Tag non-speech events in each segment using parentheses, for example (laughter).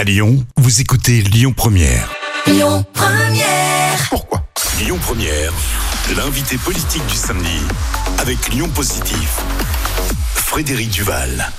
À Lyon, vous écoutez Lyon Première. Lyon Première. Pourquoi Lyon Première, l'invité politique du samedi avec Lyon Positif. Frédéric Duval.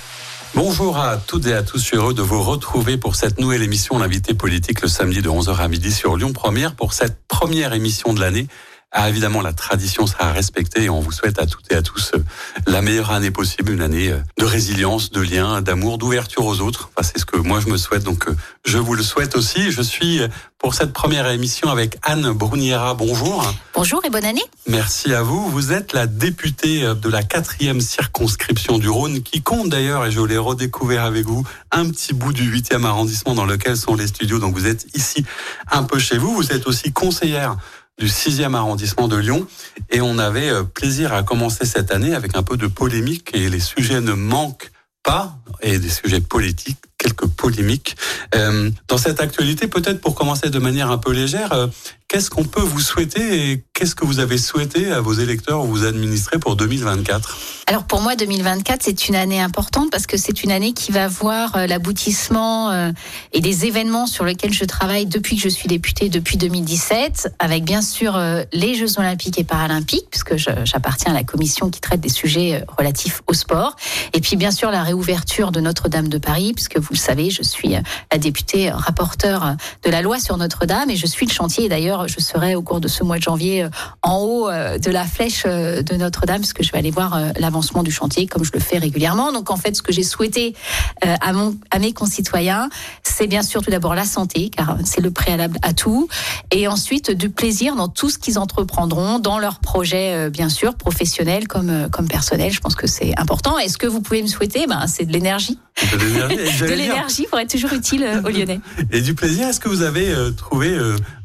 Bonjour à toutes et à tous, je suis heureux de vous retrouver pour cette nouvelle émission L'invité politique le samedi de 11h à midi sur Lyon Première pour cette première émission de l'année. Ah, évidemment, la tradition sera respectée et on vous souhaite à toutes et à tous euh, la meilleure année possible, une année euh, de résilience, de lien, d'amour, d'ouverture aux autres. Enfin, c'est ce que moi je me souhaite, donc euh, je vous le souhaite aussi. Je suis pour cette première émission avec Anne Bruniera. Bonjour. Bonjour et bonne année. Merci à vous. Vous êtes la députée de la quatrième circonscription du Rhône, qui compte d'ailleurs, et je l'ai redécouvert avec vous, un petit bout du huitième arrondissement dans lequel sont les studios. Donc vous êtes ici un peu chez vous. Vous êtes aussi conseillère du 6e arrondissement de Lyon. Et on avait euh, plaisir à commencer cette année avec un peu de polémique et les sujets ne manquent pas, et des sujets politiques, quelques polémiques. Euh, dans cette actualité, peut-être pour commencer de manière un peu légère, euh, Qu'est-ce qu'on peut vous souhaiter et qu'est-ce que vous avez souhaité à vos électeurs ou vous administrer pour 2024 Alors pour moi, 2024, c'est une année importante parce que c'est une année qui va voir euh, l'aboutissement et des événements sur lesquels je travaille depuis que je suis députée, depuis 2017, avec bien sûr les Jeux olympiques et paralympiques, puisque j'appartiens à la commission qui traite des sujets relatifs au sport, et puis bien sûr la réouverture de Notre-Dame de Paris, puisque vous le savez, je suis la députée rapporteure de la loi sur Notre-Dame et je suis le chantier. D'ailleurs, je serai au cours de ce mois de janvier euh, en haut euh, de la flèche euh, de Notre-Dame, parce que je vais aller voir l'avancement du chantier, comme je le fais régulièrement. Donc en fait, ce que j'ai souhaité à, mon, à mes concitoyens, c'est bien sûr tout d'abord la santé, car c'est le préalable à tout, et ensuite du plaisir dans tout ce qu'ils entreprendront, dans leurs projets, bien sûr, professionnels comme, comme personnels. Je pense que c'est important. Et ce que vous pouvez me souhaiter, ben, c'est de l'énergie. (laughs) De l'énergie pour être toujours utile aux Lyonnais. Et du plaisir, est-ce que vous avez trouvé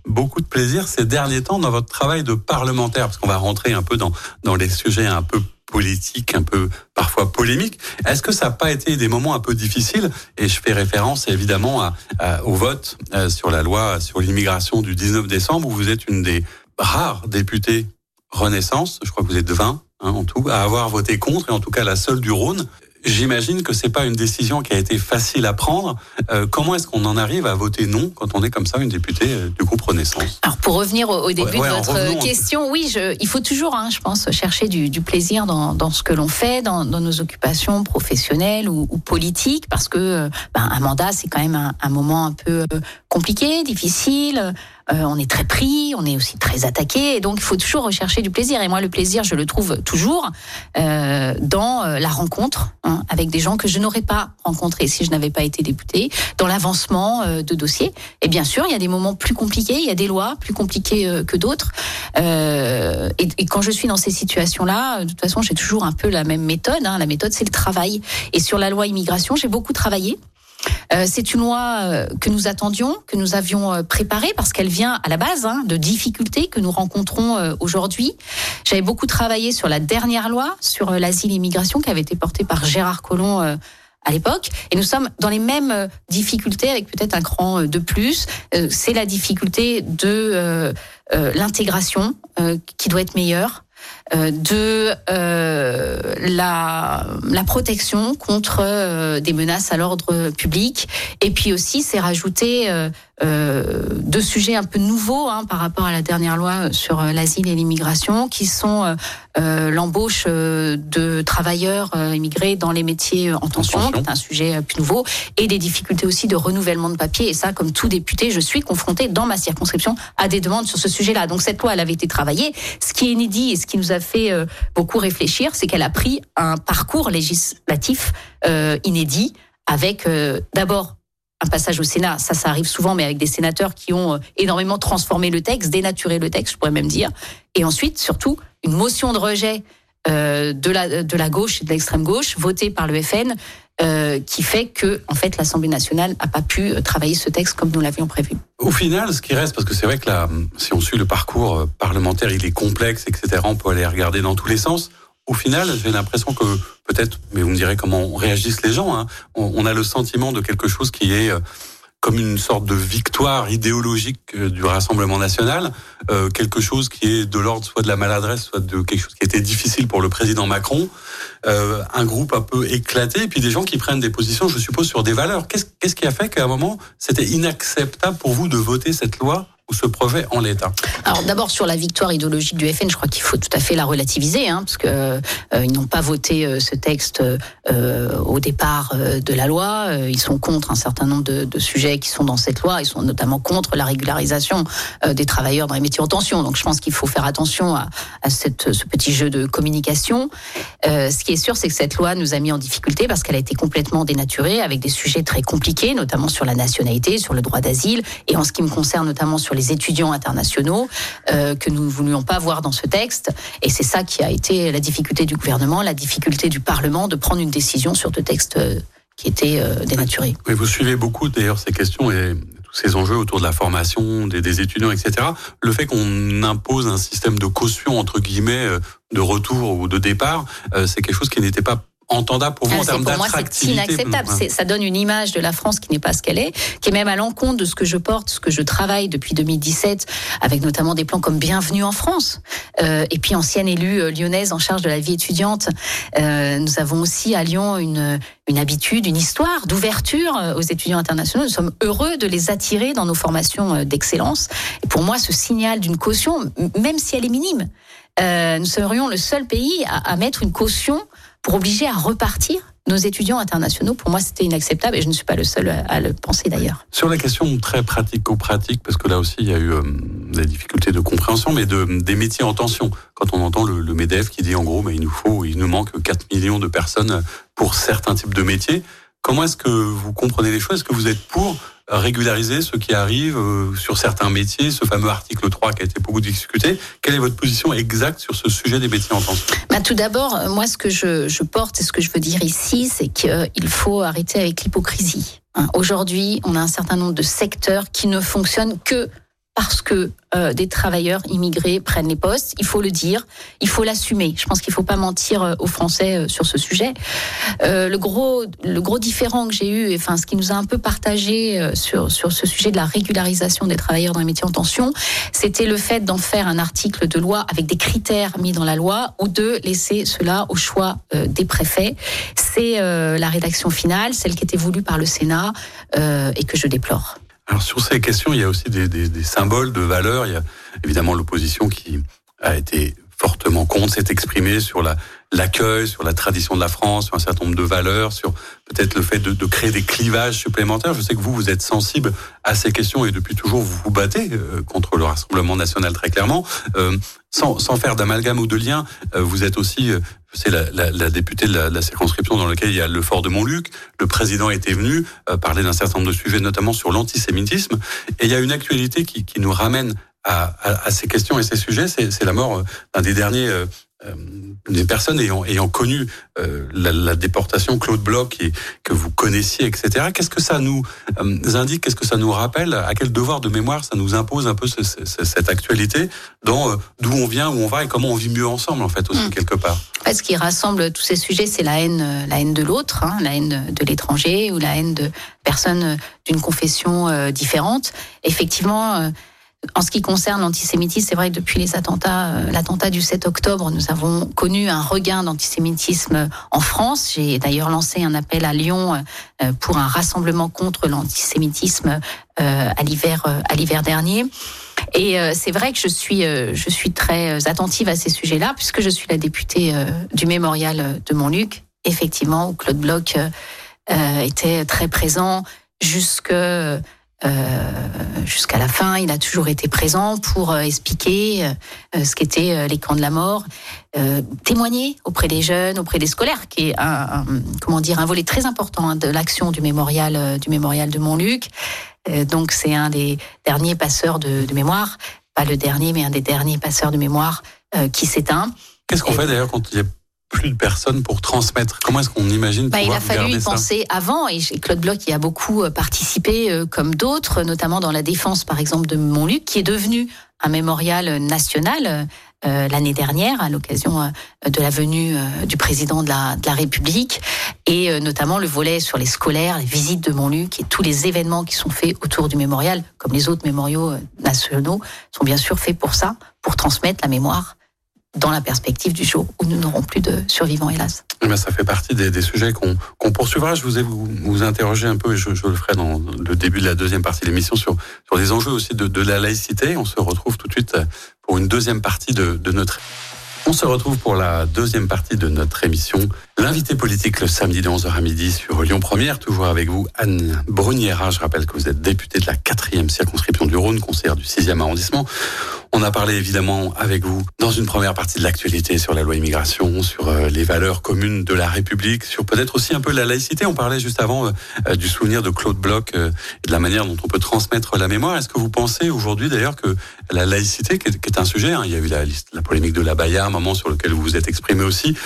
beaucoup de plaisir ces derniers temps dans votre travail de parlementaire, parce qu'on va rentrer un peu dans, dans les sujets un peu politiques, un peu parfois polémiques. Est-ce que ça n'a pas été des moments un peu difficiles? Et je fais référence évidemment à, au vote euh, sur la loi sur l'immigration du 19 décembre, où vous êtes une des rares députées Renaissance, je crois que vous êtes 20 hein, en tout, à avoir voté contre, et en tout cas la seule du Rhône. J'imagine que c'est pas une décision qui a été facile à prendre. Euh, comment est-ce qu'on en arrive à voter non quand on est comme ça une députée euh, du groupe Renaissance? Alors pour revenir au, début de votre question, oui, je, il faut toujours, hein, je pense, chercher du, du plaisir dans, dans, ce que l'on fait, dans, dans, nos occupations professionnelles ou, ou politiques, parce que euh, ben, un mandat c'est quand même un, un, moment un peu compliqué, difficile. Euh, on est très pris, on est aussi très attaqué, et donc il faut toujours rechercher du plaisir. Et moi, le plaisir, je le trouve toujours euh, dans euh, la rencontre hein, avec des gens que je n'aurais pas rencontrés si je n'avais pas été député, dans l'avancement de dossiers. Et bien sûr, il y a des moments plus compliqués, il y a des lois plus compliquées que d'autres. Et, et, quand je suis dans ces situations-là, de toute façon, j'ai toujours un peu la même méthode. Hein. La méthode, c'est le travail. Et sur la loi immigration, j'ai beaucoup travaillé. Euh, c'est une loi euh, que nous attendions, que nous avions euh, préparée parce qu'elle vient à la base hein, de difficultés que nous rencontrons aujourd'hui. J'avais beaucoup travaillé sur la dernière loi sur l'asile et l'immigration qui avait été portée par Gérard Collomb à l'époque. Et nous sommes dans les mêmes difficultés avec peut-être un cran de plus. C'est la difficulté de l'intégration qui doit être meilleure. Euh, de euh, la, la, protection contre euh, des menaces à l'ordre public. Et puis aussi, c'est rajouter euh, deux sujets un peu nouveaux hein, par rapport à la dernière loi sur l'asile et l'immigration, qui sont l'embauche de travailleurs immigrés dans les métiers en tension, qui est un sujet plus nouveau, et des difficultés aussi de renouvellement de papier. Et ça, comme tout député, je suis confronté dans ma circonscription à des demandes sur ce sujet-là. Donc cette loi, elle avait été travaillée. Ce qui est inédit et ce qui nous a fait beaucoup réfléchir, c'est qu'elle a pris un parcours législatif inédit avec d'abord un passage au Sénat, ça, ça arrive souvent, mais avec des sénateurs qui ont euh, énormément transformé le texte, dénaturé le texte, je pourrais même dire. Et ensuite, surtout, une motion de rejet euh, de, la, de la gauche et de l'extrême gauche, votée par le FN, euh, qui fait que, en fait, l'Assemblée nationale n'a pas pu euh, travailler ce texte comme nous l'avions prévu. Au final, ce qui reste, parce que c'est vrai que là, si on suit le parcours parlementaire, il est complexe, etc. On peut aller regarder dans tous les sens au final, j'ai l'impression que peut-être, mais vous me direz comment réagissent les gens. Hein, on, a le sentiment de quelque chose qui est euh, comme une sorte de victoire idéologique du Rassemblement national, quelque chose qui est de l'ordre soit de la maladresse, soit de quelque chose qui était difficile pour le président Macron, un groupe un peu éclaté, et puis des gens qui prennent des positions, je suppose, sur des valeurs. Qu'est-ce qui a fait qu'à un moment, c'était inacceptable pour vous de voter cette loi ou ce projet en l'état Alors d'abord sur la victoire idéologique du FN, je crois qu'il faut tout à fait la relativiser, hein, parce que euh, ils n'ont pas voté euh, ce texte euh, au départ euh, de la loi. ils sont contre un certain nombre de, de, sujets qui sont dans cette loi. Ils sont notamment contre la régularisation des travailleurs dans les métiers en tension. Donc je pense qu'il faut faire attention à, à cette, ce petit jeu de communication. ce qui est sûr, c'est que cette loi nous a mis en difficulté parce qu'elle a été complètement dénaturée avec des sujets très compliqués, notamment sur la nationalité, sur le droit d'asile, et en ce qui me concerne notamment sur les étudiants internationaux euh, que nous ne voulions pas voir dans ce texte. Et c'est ça qui a été la difficulté du gouvernement, la difficulté du Parlement de prendre une décision sur ce texte euh, qui était euh, dénaturé. Oui, vous suivez beaucoup d'ailleurs ces questions et tous ces enjeux autour de la formation des, des étudiants, etc. Le fait qu'on impose un système de caution entre guillemets de retour ou de départ, c'est quelque chose qui n'était pas entendable pour vous en termes d'attractivité c'est inacceptable. Ça donne une image de la France qui n'est pas ce qu'elle est, qui est même à l'encontre de ce que je porte, ce que je travaille depuis 2017, avec notamment des plans comme Bienvenue en France. Euh, et puis ancienne élue euh, lyonnaise en charge de la vie étudiante, euh, nous avons aussi à Lyon une, une habitude, une histoire d'ouverture aux étudiants internationaux. Nous sommes heureux de les attirer dans nos formations d'excellence. Et pour moi, ce signal d'une caution, même si elle est minime, euh, nous serions le seul pays à, à mettre une caution pour obliger à repartir nos étudiants internationaux. Pour moi, c'était inacceptable et je ne suis pas le seul à le penser d'ailleurs. Sur la question très pratico-pratique, parce que là aussi, il y a eu euh, des difficultés de compréhension, mais de, des métiers en tension. Quand on entend le, MEDEF qui dit en gros, mais il nous faut, il nous manque 4 millions de personnes pour certains types de métiers. Comment est-ce que vous comprenez les choses? Est-ce que vous êtes pour régulariser ce qui arrive euh, sur certains métiers, ce fameux article 3 qui a été beaucoup discuté? Quelle est votre position exacte sur ce sujet des métiers en tension bah, Tout d'abord, moi, ce que je, je, porte et ce que je veux dire ici, c'est qu'il faut arrêter avec l'hypocrisie. Hein, Aujourd'hui, on a un certain nombre de secteurs qui ne fonctionnent que parce que euh, des travailleurs immigrés prennent les postes. Il faut le dire, il faut l'assumer. Je pense qu'il ne faut pas mentir euh, aux Français euh, sur ce sujet. Euh, le gros, le gros différent que j'ai eu, enfin ce qui nous a un peu partagé euh, sur sur ce sujet de la régularisation des travailleurs dans les métiers en tension, c'était le fait d'en faire un article de loi avec des critères mis dans la loi ou de laisser cela au choix euh, des préfets. C'est la rédaction finale, celle qui était voulue par le Sénat et que je déplore. Alors sur ces questions, il y a aussi des, symboles de valeurs. Il y a évidemment l'opposition qui a été fortement contre, s'est exprimée sur la l'accueil, sur la tradition de la France, sur un certain nombre de valeurs, sur peut-être le fait de, de, créer des clivages supplémentaires. Je sais que vous, vous êtes sensible à ces questions et depuis toujours, vous vous battez euh, contre le Rassemblement national très clairement. Euh, sans, sans, faire d'amalgame ou de lien, euh, vous êtes aussi, euh, c'est la, la, la, députée de la, la, circonscription dans laquelle il y a le fort de Montluc. Le président était venu euh, parler d'un certain nombre de sujets, notamment sur l'antisémitisme. Et il y a une actualité qui, qui nous ramène à, à, à, ces questions et ces sujets. C'est la mort d'un des derniers des personnes ayant, ayant connu euh, la, la, déportation, Claude Bloch, et, que vous connaissiez, etc. Qu'est-ce que ça nous euh, indique? Qu'est-ce que ça nous rappelle? À quel devoir de mémoire ça nous impose un peu ce, ce, cette actualité dans euh, d'où on vient, où on va et comment on vit mieux ensemble, en fait, aussi, mmh. quelque part? Ce qui rassemble tous ces sujets, c'est la haine, euh, la haine de l'autre, hein, la haine de l'étranger ou la haine de personnes d'une confession euh, différente. Effectivement, en ce qui concerne l'antisémitisme, c'est vrai que depuis les attentats, euh, l'attentat du 7 octobre, nous avons connu un regain d'antisémitisme en France. J'ai d'ailleurs lancé un appel à Lyon euh, pour un rassemblement contre l'antisémitisme euh, à l'hiver à l'hiver dernier. Et c'est vrai que je suis je suis très attentive à ces sujets-là puisque je suis la députée du mémorial de Montluc, effectivement où Claude Bloch était très présent jusque euh, jusqu'à la fin, il a toujours été présent pour euh, expliquer euh, ce qu'étaient euh, les camps de la mort, euh, témoigner auprès des jeunes, auprès des scolaires, qui est un, un comment dire un volet très important hein, de l'action du mémorial euh, du mémorial de Montluc. donc c'est un des derniers passeurs de, de, mémoire, pas le dernier, mais un des derniers passeurs de mémoire qui s'éteint. Qu'est-ce qu'on fait d'ailleurs quand il y a plus de personnes pour transmettre. Comment est-ce qu'on imagine bah, Il a fallu y penser avant, et Claude Bloch y a beaucoup participé, euh, comme d'autres, notamment dans la défense, par exemple, de Montluc, qui est devenu un mémorial national euh, l'année dernière à l'occasion euh, de la venue euh, du président de la, de la République. Et notamment le volet sur les scolaires, les visites de Montluc et tous les événements qui sont faits autour du mémorial, comme les autres mémoriaux nationaux, sont bien sûr faits pour ça, pour transmettre la mémoire dans la perspective du jour où nous n'aurons plus de survivants, hélas. Eh ça fait partie des, sujets qu'on poursuivra. Je vous ai vous, vous interroger un peu, et je, le ferai dans le début de la deuxième partie de l'émission, sur, sur les enjeux aussi de, la laïcité. On se retrouve tout de suite pour une deuxième partie de, de notre... On se retrouve pour la deuxième partie de notre émission. L'invité politique le samedi de 11h à midi sur Lyon Première, toujours avec vous, Anne Bruniera. Je rappelle que vous êtes députée de la quatrième circonscription du Rhône, conseillère du 6e arrondissement. On a parlé évidemment avec vous dans une première partie de l'actualité sur la loi immigration, sur euh, les valeurs communes de la République, sur peut-être aussi un peu la laïcité. On parlait juste avant euh, du souvenir de Claude Bloch euh, et de la manière dont on peut transmettre la mémoire. Est-ce que vous pensez aujourd'hui d'ailleurs que la laïcité, qui est, un sujet, hein, il y a eu la, la polémique de la Baïa, un moment sur lequel vous vous êtes exprimé aussi,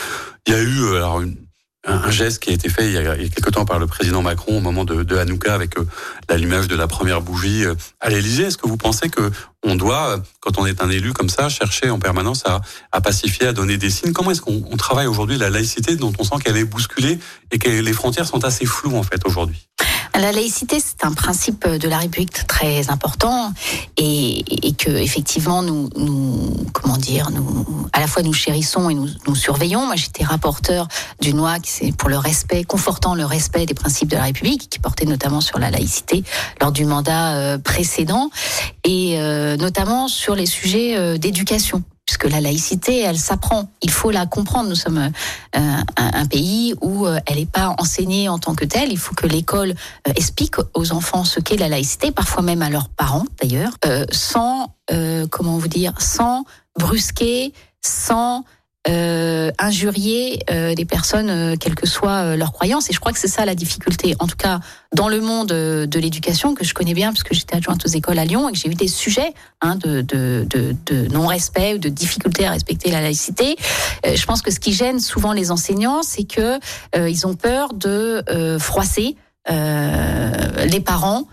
il y a eu alors une, un geste qui a été fait il y a, quelque temps par le président Macron au moment de, Hanouka avec euh, l'allumage de la première bougie euh, à l'Élysée. Est-ce que vous pensez que on doit, quand on est un élu comme ça, chercher en permanence à, à pacifier, à donner des signes? Comment est-ce qu'on travaille aujourd'hui la laïcité dont on sent qu'elle est bousculée et que les frontières sont assez floues en fait aujourd'hui? La laïcité, c'est un principe de la République très important et, et que effectivement nous, nous, comment dire, nous, à la fois nous chérissons et nous, nous surveillons. Moi, j'étais rapporteur d'une loi qui c'est pour le respect, confortant le respect des principes de la République, qui portait notamment sur la laïcité lors du mandat euh, précédent et euh, notamment sur les sujets euh, d'éducation puisque la laïcité, elle s'apprend. Il faut la comprendre. Nous sommes euh, un, pays où euh, elle n'est pas enseignée en tant que telle. Il faut que l'école euh, explique aux enfants ce qu'est la laïcité, parfois même à leurs parents d'ailleurs, sans, comment vous dire, sans brusquer, sans euh, injurier euh, des personnes, euh, quelles que soient euh, leurs croyances. Et je crois que c'est ça la difficulté. En tout cas, dans le monde de l'éducation, que je connais bien, puisque j'étais adjointe aux écoles à Lyon et que j'ai eu des sujets hein, de, de, de, de non-respect ou de difficulté à respecter la laïcité. je pense que ce qui gêne souvent les enseignants, c'est que ils ont peur de froisser les parents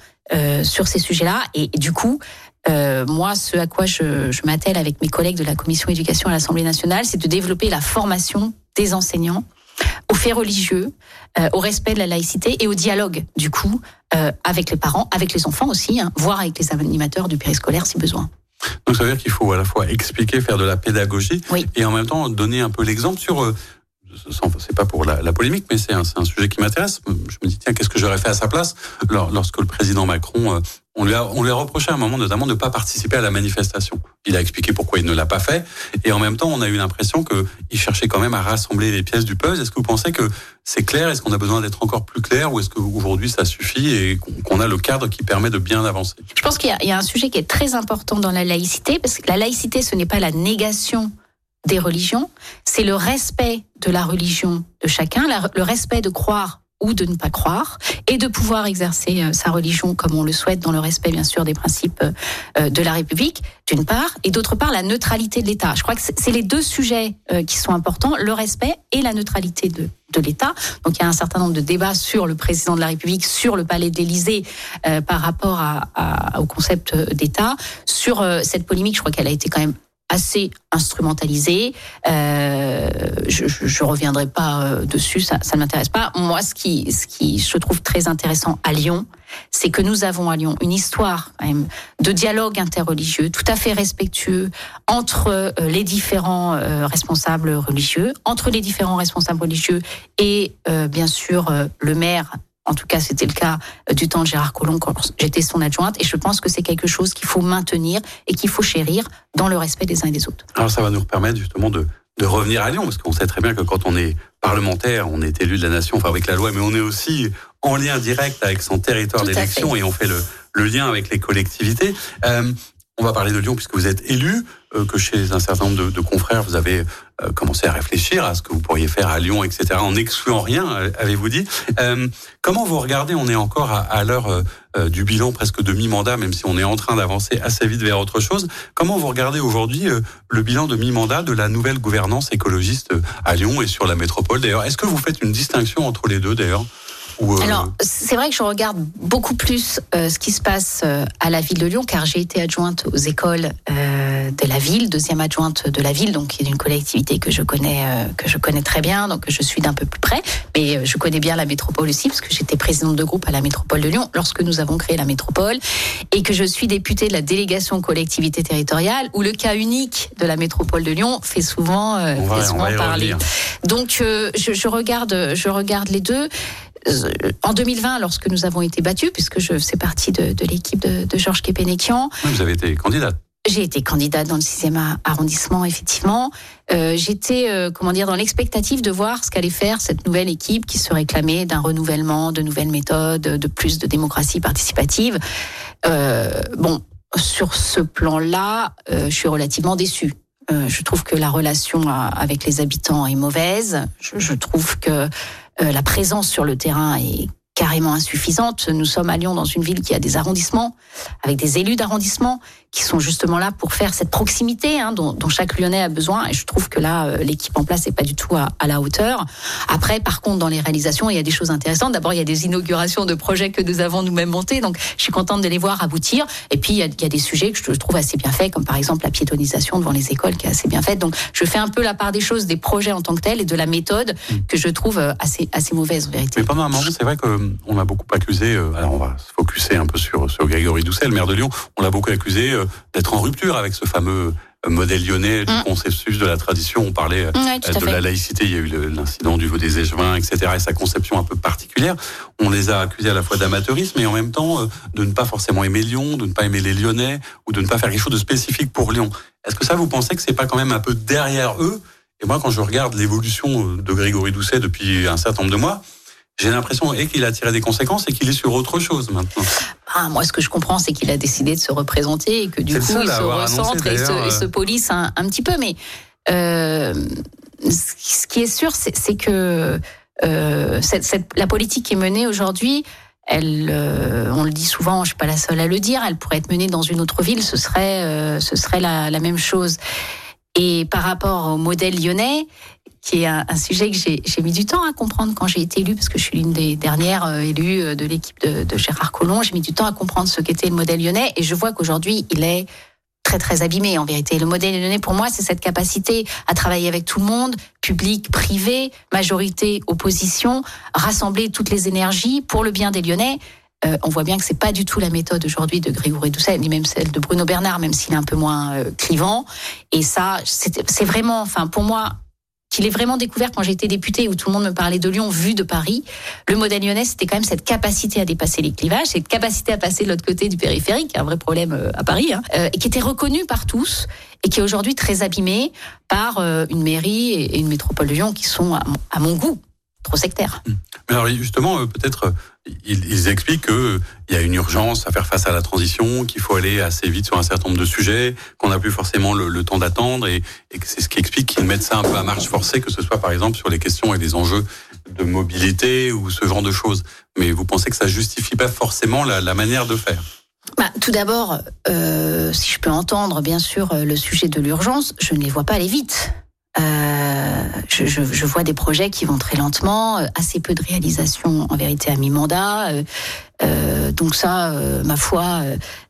sur ces sujets-là. Et, et, du coup, euh, moi, ce à quoi je, je m'attelle avec mes collègues de la commission éducation à l'Assemblée nationale, c'est de développer la formation des enseignants aux faits religieux, euh, au respect de la laïcité et au dialogue, du coup, euh, avec les parents, avec les enfants aussi, hein, voire avec les animateurs du périscolaire si besoin. Donc ça veut dire qu'il faut à la fois expliquer, faire de la pédagogie, oui. et en même temps donner un peu l'exemple sur c'est pas pour la, la polémique, mais c'est un, un, sujet qui m'intéresse. Je me dis, tiens, qu'est-ce que j'aurais fait à sa place lorsque le président Macron, on lui, a, on lui a reproché à un moment notamment de ne pas participer à la manifestation. Il a expliqué pourquoi il ne l'a pas fait, et en même temps, on a eu l'impression qu'il cherchait quand même à rassembler les pièces du puzzle. Est-ce que vous pensez que c'est clair? Est-ce qu'on a besoin d'être encore plus clair, ou est-ce qu'aujourd'hui ça suffit et qu'on a le cadre qui permet de bien avancer? Je pense qu'il y, y, a un sujet qui est très important dans la laïcité, parce que la laïcité, ce n'est pas la négation des religions, c'est le respect de la religion de chacun, le respect de croire ou de ne pas croire, et de pouvoir exercer euh, sa religion comme on le souhaite, dans le respect bien sûr des principes euh, de la République, d'une part, et d'autre part la neutralité de l'État. Je crois que c'est les deux sujets euh, qui sont importants, le respect et la neutralité de, de l'État. Donc il y a un certain nombre de débats sur le président de la République, sur le palais de l'Élysée par rapport à, au concept d'État. Sur cette polémique, je crois qu'elle a été quand même assez instrumentalisé. Euh, je, je, reviendrai pas euh, dessus, ça, ça ne m'intéresse pas. Moi, ce qui, ce qui je trouve très intéressant à Lyon, c'est que nous avons à Lyon une histoire quand même de dialogue interreligieux tout à fait respectueux entre euh, les différents euh, responsables religieux, entre les différents responsables religieux et euh, bien sûr le maire en tout cas, c'était le cas euh, du temps de Gérard Collomb quand j'étais son adjointe. Et je pense que c'est quelque chose qu'il faut maintenir et qu'il faut chérir dans le respect des uns et des autres. Alors, ça va nous permettre justement de, de revenir à Lyon, parce qu'on sait très bien que quand on est parlementaire, on est élu de la nation, enfin avec la loi, mais on est aussi en lien direct avec son territoire d'élection et on fait le, le, lien avec les collectivités. Euh, on va parler de Lyon puisque vous êtes élu, euh, que chez un certain nombre de, de confrères, vous avez euh, commencé à réfléchir à ce que vous pourriez faire à Lyon, etc., en n'excluant rien, euh, avez-vous dit. Euh, comment vous regardez, on est encore à, à l'heure euh, du bilan presque de mi-mandat, même si on est en train d'avancer assez vite vers autre chose, comment vous regardez aujourd'hui euh, le bilan de mi-mandat de la nouvelle gouvernance écologiste à Lyon et sur la métropole D'ailleurs, est-ce que vous faites une distinction entre les deux, d'ailleurs? Ou, Alors, c'est vrai que je regarde beaucoup plus ce qui se passe à la ville de Lyon, car j'ai été adjointe aux écoles de la ville, deuxième adjointe de la ville, donc qui est une collectivité que je connais, que je connais très bien, donc je suis d'un peu plus près. Mais je connais bien la métropole aussi, parce que j'étais présidente de groupe à la métropole de Lyon lorsque nous avons créé la métropole, et que je suis députée de la délégation collectivité territoriale, où le cas unique de la métropole de Lyon fait souvent, fait souvent parler. Donc je, je, regarde, je regarde les deux. En 2020, lorsque nous avons été battus, puisque je fais partie de, de l'équipe de, de Georges Kepenekian. vous avez été candidate. J'ai été candidate dans le 6e arrondissement, effectivement. Euh, J'étais, euh, comment dire, dans l'expectative de voir ce qu'allait faire cette nouvelle équipe qui se réclamait d'un renouvellement, de nouvelles méthodes, de plus de démocratie participative. Euh, bon, sur ce plan-là, je suis relativement déçue. Je trouve que la relation avec les habitants est mauvaise. Je, je trouve que la présence sur le terrain est carrément insuffisante. Nous sommes à Lyon dans une ville qui a des arrondissements, avec des élus d'arrondissement qui sont justement là pour faire cette proximité hein, dont, dont, chaque Lyonnais a besoin. Et je trouve que là, euh, l'équipe en place n'est pas du tout à, à, la hauteur. Après, par contre, dans les réalisations, il y a des choses intéressantes. D'abord, il y a des inaugurations de projets que nous avons nous-mêmes montés. Donc, je suis contente de les voir aboutir. Et puis, il y, a, il y, a, des sujets que je trouve assez bien faits, comme par exemple la piétonisation devant les écoles, qui est assez bien faite. Donc, je fais un peu la part des choses des projets en tant que tels et de la méthode mm. que je trouve euh, assez, assez mauvaise, en vérité. Mais pendant un moment, c'est vrai qu'on a beaucoup accusé, euh, alors on va se focuser un peu sur, sur Grégory Doucet, le maire de Lyon, on l'a beaucoup accusé d'être en rupture avec ce fameux euh, modèle lyonnais du mm. consensus de la tradition. On parlait euh, de la laïcité, il y a eu l'incident du veau des échevins, etc. et sa conception un peu particulière. On les a accusés à la fois d'amateurisme et en même temps euh, de ne pas forcément aimer Lyon, de ne pas aimer les Lyonnais ou de ne pas faire quelque chose de spécifique pour Lyon. Est-ce que ça, vous pensez que c'est pas quand même un peu derrière eux? Et moi, quand je regarde l'évolution de Grégory Doucet depuis un certain nombre de mois, j'ai l'impression et qu'il a tiré des conséquences et qu'il est sur autre chose maintenant. Ah, moi, ce que je comprends, c'est qu'il a décidé de se représenter et que du coup, il se recentre et, se, euh. police un, petit peu. Mais euh, ce qui est sûr, c'est que euh, cette, la politique qui est menée aujourd'hui, elle, euh, on le dit souvent, je suis pas la seule à le dire, elle pourrait être menée dans une autre ville, ce serait, euh, ce serait la, la même chose. Et par rapport au modèle lyonnais, qui est un, sujet que j'ai mis du temps à comprendre quand j'ai été élue, parce que je suis l'une des dernières euh, élues euh, de l'équipe de, Gérard Collomb. J'ai mis du temps à comprendre ce qu'était le modèle lyonnais, et je vois qu'aujourd'hui, il est très très abîmé en vérité. Le modèle lyonnais, pour moi, c'est cette capacité à travailler avec tout le monde, public, privé, majorité, opposition, rassembler toutes les énergies pour le bien des Lyonnais. Euh, on voit bien que c'est pas du tout la méthode aujourd'hui de Grégory Doucet, ni même celle de Bruno Bernard, même s'il est un peu moins clivant. Et ça, c'est vraiment, enfin, pour moi, qu'il est vraiment découvert quand j'étais députée où tout le monde me parlait de Lyon vu de Paris. Le modèle lyonnais, c'était quand même cette capacité à dépasser les clivages, cette capacité à passer de l'autre côté du périphérique, un vrai problème euh, à Paris, hein, euh, et qui était reconnu par tous et qui est aujourd'hui très abîmé par euh, une mairie et une métropole de Lyon qui sont, à mon goût, trop sectaires. Mmh. Mais alors justement, peut-être ils, expliquent qu'il y a une urgence à faire face à la transition, qu'il faut aller assez vite sur un certain nombre de sujets, qu'on n'a plus forcément le, temps d'attendre, et, c'est ce qui explique qu'ils mettent ça un peu à marche forcée, que ce soit par exemple sur les questions et les enjeux de mobilité ou ce genre de choses. Mais vous pensez que ça justifie pas forcément la, manière de faire? Bah, tout d'abord, euh, si je peux entendre bien sûr le sujet de l'urgence, je ne les vois pas aller vite. Euh, je, je, vois des projets qui vont très lentement, euh, assez peu de réalisation en vérité à mi-mandat. Euh, euh, donc ça, euh, ma foi,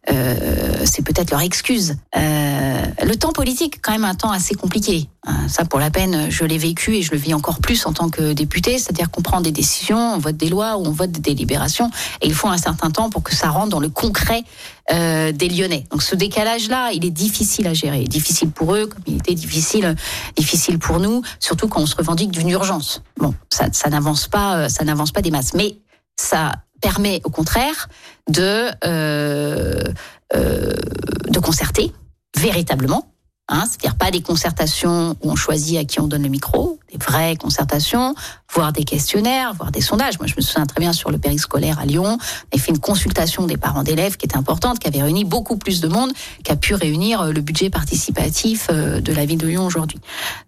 euh, c'est peut-être leur excuse. le temps politique, quand même, un temps assez compliqué. Hein, ça, pour la peine, je l'ai vécu et je le vis encore plus en tant que député. C'est-à-dire qu'on prend des décisions, on vote des lois ou on vote des délibérations, et il faut un certain temps pour que ça rentre dans le concret des Lyonnais. Donc ce décalage-là, il est difficile à gérer, difficile pour eux, comme il était difficile, difficile pour nous, surtout quand on se revendique d'une urgence. Bon, ça, ça n'avance pas, ça n'avance pas des masses, mais ça permet au contraire de, euh, euh, de concerter véritablement. Hein, c'est-à-dire pas des concertations où on choisit à qui on donne le micro, des vraies concertations, voire des questionnaires, voire des sondages. Moi, je me souviens très bien sur le périscolaire à Lyon, on a fait une consultation des parents d'élèves qui était importante, qui avait réuni beaucoup plus de monde qu'a pu réunir euh, le budget participatif euh, de la ville de Lyon aujourd'hui.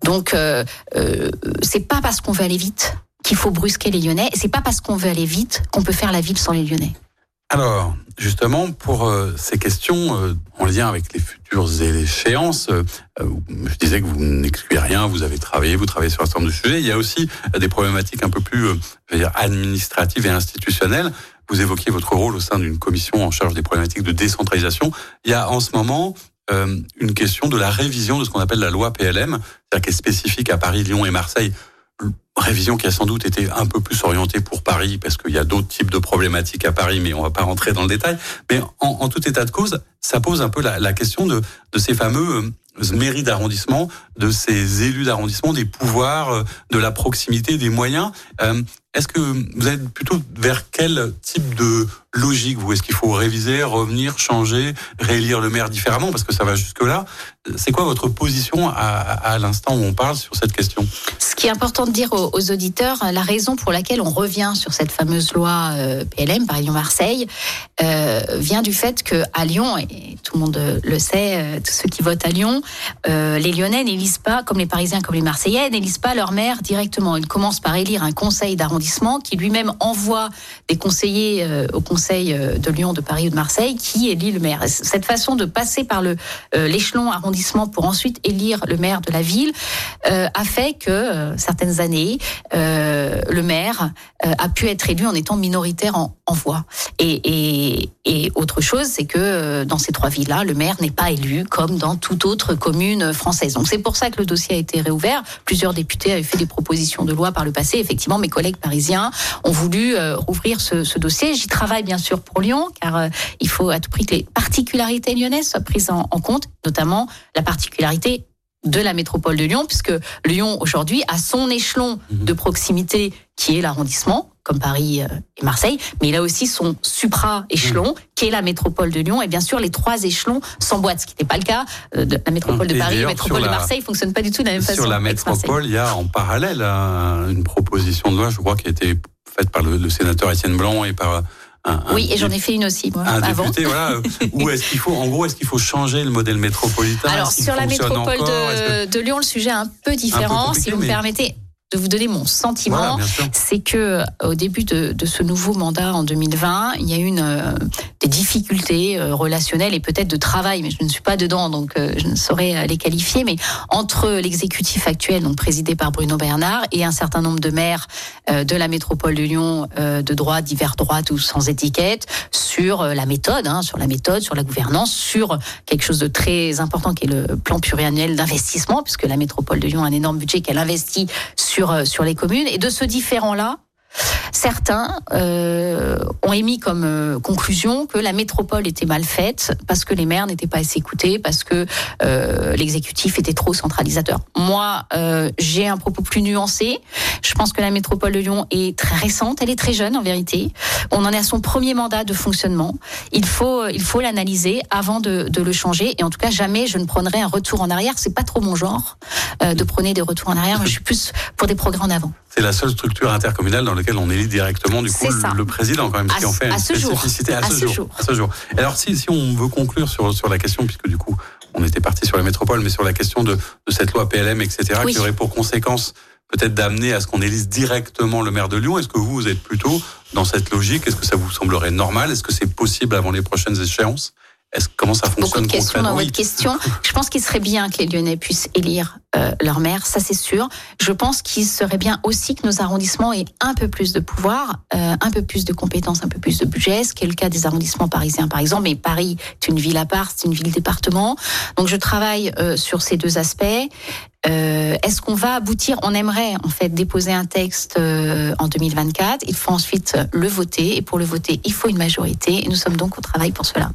Donc, euh, euh, c'est pas parce qu'on veut aller vite qu'il faut brusquer les Lyonnais. C'est pas parce qu'on veut aller vite qu'on peut faire la ville sans les Lyonnais. Alors, justement, pour euh, ces questions euh, en lien avec les futures échéances, euh, je disais que vous n'excluez rien, vous avez travaillé, vous travaillez sur un certain nombre de sujets. Il y a aussi des problématiques un peu plus administratives et institutionnelles. Vous évoquiez votre rôle au sein d'une commission en charge des problématiques de décentralisation. Il y a en ce moment une question de la révision de ce qu'on appelle la loi PLM, c'est-à-dire qui est spécifique à Paris, Lyon et Marseille révision qui a sans doute été un peu plus orientée pour Paris, parce qu'il y a d'autres types de problématiques à Paris, mais on va pas rentrer dans le détail. Mais en, tout état de cause, ça pose un peu la, question de, de ces fameux euh, mairies d'arrondissement, de ces élus d'arrondissement, des pouvoirs, euh, de la proximité, des moyens. Euh, est-ce que vous êtes plutôt vers quel type de logique vous? Est-ce qu'il faut réviser, revenir, changer, réélire le maire différemment? Parce que ça va jusque-là. C'est quoi votre position à, l'instant où on parle sur cette question? Ce qui est important de dire aux, auditeurs, la raison pour laquelle on revient sur cette fameuse loi euh, PLM, par Lyon-Marseille, euh, vient du fait que à Lyon, et tout le monde le sait, euh, tous ceux qui votent à Lyon, les Lyonnais n'élisent pas, comme les Parisiens, comme les Marseillais, n'élisent pas leur maire directement. Ils commencent par élire un conseil d'arrondissement qui lui-même envoie des conseillers au conseil de Lyon, de Paris ou de Marseille qui élit le maire. Cette façon de passer par le l'échelon arrondissement pour ensuite élire le maire de la ville a fait que certaines années, le maire a pu être élu en étant minoritaire en, en voix. Et, et, autre chose, c'est que euh, dans ces trois villes-là, le maire n'est pas élu comme dans toute autre commune française. Donc c'est pour ça que le dossier a été réouvert. Plusieurs députés avaient fait des propositions de loi par le passé. Effectivement, mes collègues ont voulu euh, rouvrir ce, ce dossier. J'y travaille bien sûr pour Lyon, car euh, il faut à tout prix que les particularités lyonnaises soient prises en compte, notamment la particularité de la métropole de Lyon, puisque Lyon aujourd'hui a son échelon mhm. de proximité qui est l'arrondissement, comme Paris euh, et Marseille, mais il a aussi son supra-échelon, mhm. qui est la métropole de Lyon, et bien sûr les trois échelons s'emboîtent, ce qui n'était pas le cas euh, de la métropole de Paris, la métropole de Marseille, fonctionne pas du tout de la même façon. Sur la métropole, il y a en parallèle une proposition de loi, je crois, qui a été faite par le sénateur Étienne Blanc et par oui, et j'en ai fait une aussi, moi. Un député, voilà. (laughs) Où est-ce qu'il faut, en gros, est-ce qu'il faut changer le modèle métropolitain? Alors, sur la métropole de, de, Lyon, le sujet est un peu différent. si vous me permettez, de vous donner mon sentiment, c'est que au début de, de, ce nouveau mandat en 2020, il y a eu une, euh, des difficultés euh, relationnelles et peut-être de travail, mais je ne suis pas dedans, donc euh, je ne saurais les qualifier. Mais entre l'exécutif actuel, donc présidé par Bruno Bernard, et un certain nombre de maires de la métropole de Lyon, de droite, divers droite ou sans étiquette, sur la méthode, hein, sur la méthode, sur la gouvernance, sur quelque chose de très important qui est le plan pluriannuel d'investissement, puisque la métropole de Lyon a un énorme budget qu'elle investit sur euh, sur, les communes. Et de ce différent-là, Certains euh, ont émis comme euh, conclusion que la métropole était mal faite parce que les maires n'étaient pas assez écoutés, parce que euh, l'exécutif était trop centralisateur. Moi, j'ai un propos plus nuancé. Je pense que la métropole de Lyon est très récente, elle est très jeune en vérité. On en est à son premier mandat de fonctionnement. Il faut, il faut l'analyser avant de, le changer. Et en tout cas, jamais je ne prendrai un retour en arrière. C'est pas trop mon genre de prôner des retours en arrière. Je suis plus pour des progrès en avant. C'est la seule structure intercommunale dans laquelle on élit directement du coup le, président quand même, ce qui en fait une spécificité à, ce, jour. À ce jour. Alors si, si on veut conclure sur, sur la question, puisque du coup on était parti sur la métropole, mais sur la question de, de cette loi PLM, etc., qui aurait pour conséquence peut-être d'amener à ce qu'on élise directement le maire de Lyon. Est-ce que vous, vous êtes plutôt dans cette logique? Est-ce que ça vous semblerait normal? Est-ce que c'est possible avant les prochaines échéances? Comment ça fonctionne Beaucoup de questions dans votre question. Je pense qu'il serait bien que les Lyonnais puissent élire euh, leur maire, ça c'est sûr. Je pense qu'il serait bien aussi que nos arrondissements aient un peu plus de pouvoir, euh, un peu plus de compétences, un peu plus de budget, ce qui est le cas des arrondissements parisiens par exemple. Mais Paris est une ville à part, c'est une ville département. Donc je travaille euh, sur ces deux aspects. Euh, Est-ce qu'on va aboutir? On aimerait en fait déposer un texte euh, en 2024. Il faut ensuite le voter et pour le voter, il faut une majorité. Et nous sommes donc au travail pour cela